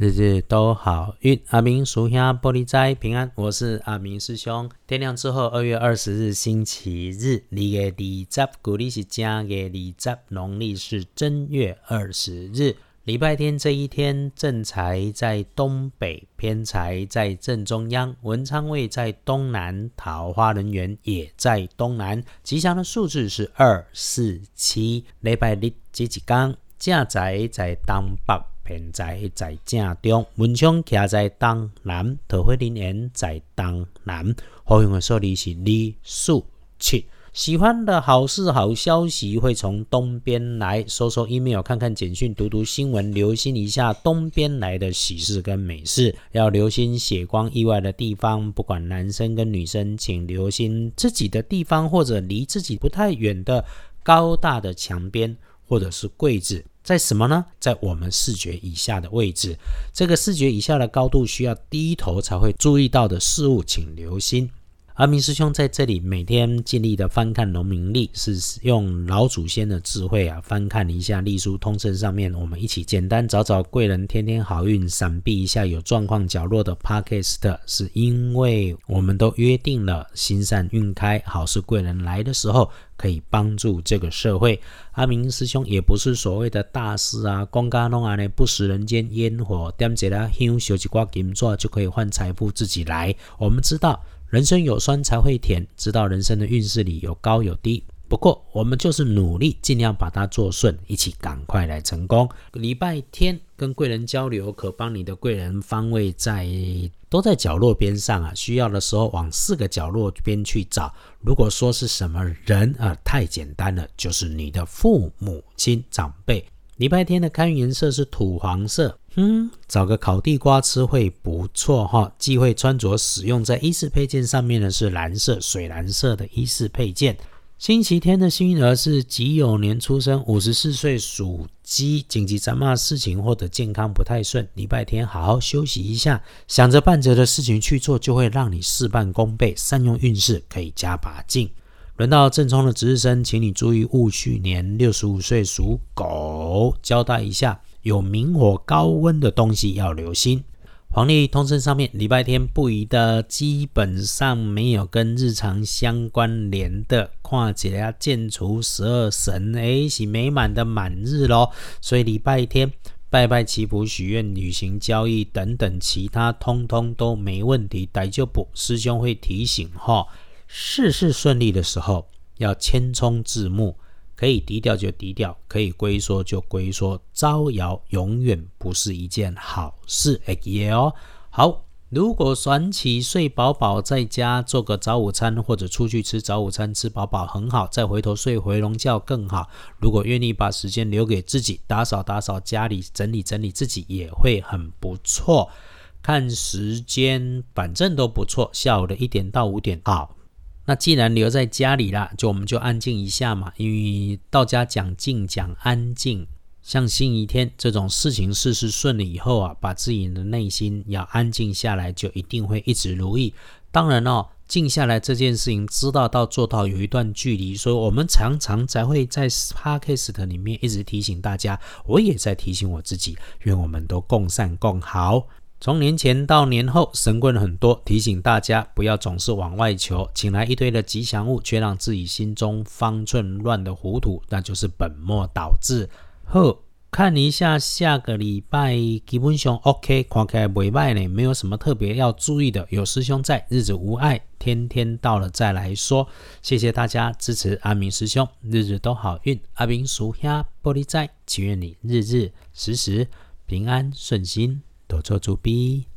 日日都好运。阿明属下玻璃斋平安，我是阿明师兄。天亮之后，二月二十日星期日，二月二十，古历是正月二十，农历是正月二十日，礼拜天这一天，正财在东北，偏财在正中央，文昌位在东南，桃花人缘也在东南。吉祥的数字是二、四、七。礼拜日这一天，正财在东北。偏在在正中，文昌徛在东南，桃花林缘在东南。好用的数字是二、四、七。喜欢的好事、好消息会从东边来，收收 email，看看简讯，读读新闻，留心一下东边来的喜事跟美事。要留心血光意外的地方，不管男生跟女生，请留心自己的地方或者离自己不太远的高大的墙边或者是柜子。在什么呢？在我们视觉以下的位置，这个视觉以下的高度需要低头才会注意到的事物，请留心。阿明师兄在这里每天尽力的翻看农民历，是用老祖先的智慧啊，翻看一下历书通胜上面，我们一起简单找找贵人，天天好运，闪避一下有状况角落的 Podcast，是因为我们都约定了，心善运开，好事贵人来的时候，可以帮助这个社会。阿明师兄也不是所谓的大师啊，光家弄啊呢，不食人间烟火，点一啦香，烧几挂金纸就可以换财富自己来。我们知道。人生有酸才会甜，知道人生的运势里有高有低。不过我们就是努力，尽量把它做顺，一起赶快来成功。礼拜天跟贵人交流，可帮你的贵人方位在都在角落边上啊，需要的时候往四个角落边去找。如果说是什么人啊，太简单了，就是你的父母亲长辈。礼拜天的开运颜色是土黄色，嗯，找个烤地瓜吃会不错哈。忌讳穿着使用在衣饰配件上面的是蓝色、水蓝色的衣饰配件。星期天的幸运儿是己酉年出生，五十四岁属鸡。紧急咱骂事情或者健康不太顺，礼拜天好好休息一下，想着办着的事情去做，就会让你事半功倍。善用运势可以加把劲。轮到正冲的值日生，请你注意戊戌年六十五岁属狗，交代一下，有明火高温的东西要留心。黄历通胜上面，礼拜天不宜的，基本上没有跟日常相关联的。跨节建除十二神，哎，是美满的满日咯。所以礼拜天拜拜祈福、许愿、旅行、交易等等，其他通通都没问题。逮就补，师兄会提醒哈。事事顺利的时候，要谦冲自牧，可以低调就低调，可以龟缩就龟缩，招摇永远不是一件好事。哎耶哦，好，如果算起睡饱饱，在家做个早午餐，或者出去吃早午餐，吃饱饱很好，再回头睡回笼觉更好。如果愿意把时间留给自己，打扫打扫家里，整理整理自己，也会很不错。看时间，反正都不错，下午的一点到五点，好。那既然留在家里啦，就我们就安静一下嘛。因为道家讲静讲安静，像星期天这种事情事事顺了以后啊，把自己的内心要安静下来，就一定会一直如意。当然哦，静下来这件事情，知道到做到有一段距离，所以我们常常才会在 podcast 里面一直提醒大家，我也在提醒我自己，愿我们都共善共好。从年前到年后，神棍很多，提醒大家不要总是往外求，请来一堆的吉祥物，却让自己心中方寸乱的糊涂，那就是本末倒置。呵，看一下下个礼拜，基本上 OK，看起来未歹呢，没有什么特别要注意的。有师兄在，日子无碍，天天到了再来说。谢谢大家支持阿明师兄，日日都好运。阿明属下玻璃仔，祈愿你日日时时平安顺心。多做主笔。